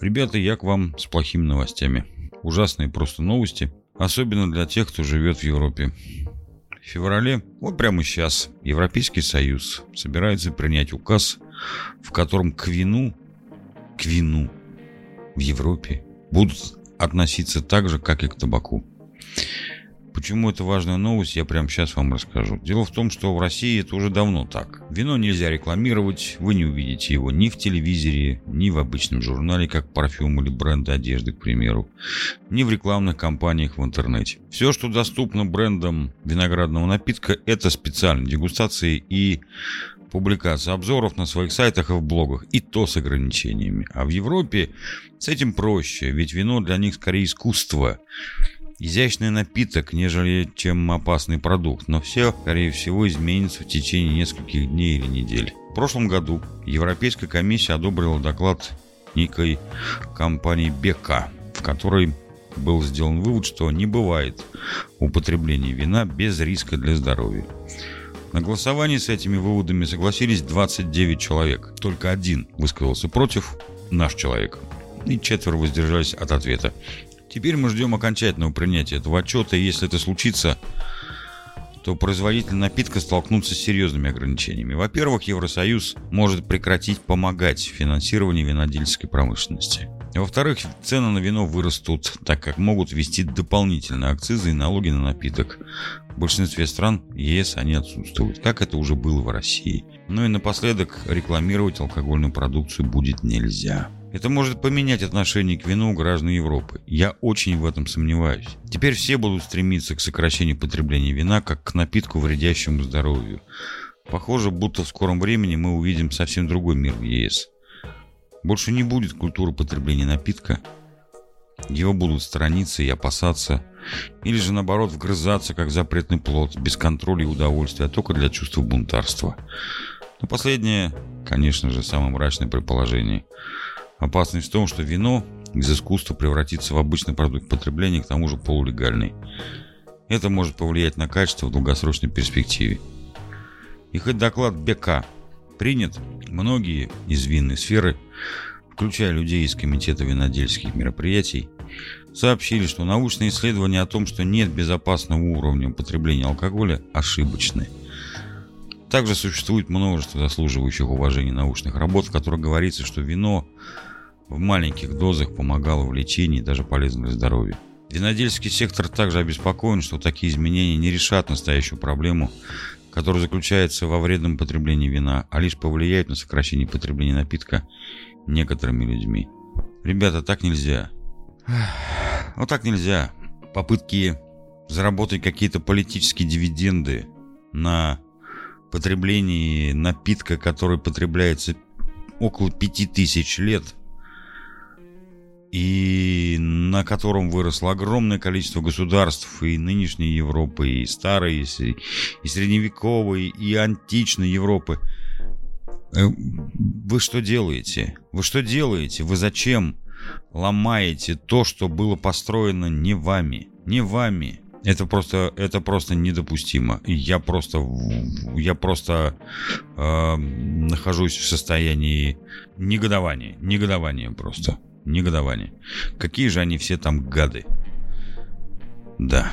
Ребята, я к вам с плохими новостями. Ужасные просто новости, особенно для тех, кто живет в Европе. В феврале, вот прямо сейчас, Европейский Союз собирается принять указ, в котором к вину, к вину в Европе будут относиться так же, как и к табаку. Почему это важная новость, я прямо сейчас вам расскажу. Дело в том, что в России это уже давно так. Вино нельзя рекламировать, вы не увидите его ни в телевизоре, ни в обычном журнале, как парфюм или бренд одежды, к примеру, ни в рекламных кампаниях в интернете. Все, что доступно брендам виноградного напитка, это специальные дегустации и публикация обзоров на своих сайтах и в блогах, и то с ограничениями. А в Европе с этим проще, ведь вино для них скорее искусство изящный напиток, нежели чем опасный продукт, но все, скорее всего, изменится в течение нескольких дней или недель. В прошлом году Европейская комиссия одобрила доклад некой компании БК, в которой был сделан вывод, что не бывает употребления вина без риска для здоровья. На голосовании с этими выводами согласились 29 человек. Только один высказался против, наш человек. И четверо воздержались от ответа. Теперь мы ждем окончательного принятия этого отчета, и если это случится, то производители напитка столкнутся с серьезными ограничениями. Во-первых, Евросоюз может прекратить помогать финансированию винодельческой промышленности. Во-вторых, цены на вино вырастут, так как могут ввести дополнительные акцизы и налоги на напиток. В большинстве стран ЕС они отсутствуют, как это уже было в России. Ну и напоследок, рекламировать алкогольную продукцию будет нельзя. Это может поменять отношение к вину граждан Европы. Я очень в этом сомневаюсь. Теперь все будут стремиться к сокращению потребления вина, как к напитку, вредящему здоровью. Похоже, будто в скором времени мы увидим совсем другой мир в ЕС. Больше не будет культуры потребления напитка. Его будут сторониться и опасаться. Или же наоборот вгрызаться, как запретный плод, без контроля и удовольствия, а только для чувства бунтарства. Но последнее, конечно же, самое мрачное предположение – Опасность в том, что вино из искусства превратится в обычный продукт потребления, к тому же полулегальный. Это может повлиять на качество в долгосрочной перспективе. И хоть доклад БК принят, многие из винной сферы, включая людей из Комитета винодельских мероприятий, сообщили, что научные исследования о том, что нет безопасного уровня употребления алкоголя, ошибочны. Также существует множество заслуживающих уважения научных работ, в которых говорится, что вино в маленьких дозах помогало в лечении и даже полезно для здоровья. Винодельский сектор также обеспокоен, что такие изменения не решат настоящую проблему, которая заключается во вредном потреблении вина, а лишь повлияют на сокращение потребления напитка некоторыми людьми. Ребята, так нельзя. Вот так нельзя. Попытки заработать какие-то политические дивиденды на потреблении напитка, который потребляется около пяти тысяч лет – и на котором выросло огромное количество государств и нынешней Европы, и старой, и, и средневековой, и античной Европы. Э, вы что делаете? Вы что делаете? Вы зачем ломаете то, что было построено не вами? Не вами. Это просто, это просто недопустимо. И я просто, я просто э, нахожусь в состоянии негодования, негодования просто негодование. Какие же они все там гады. Да.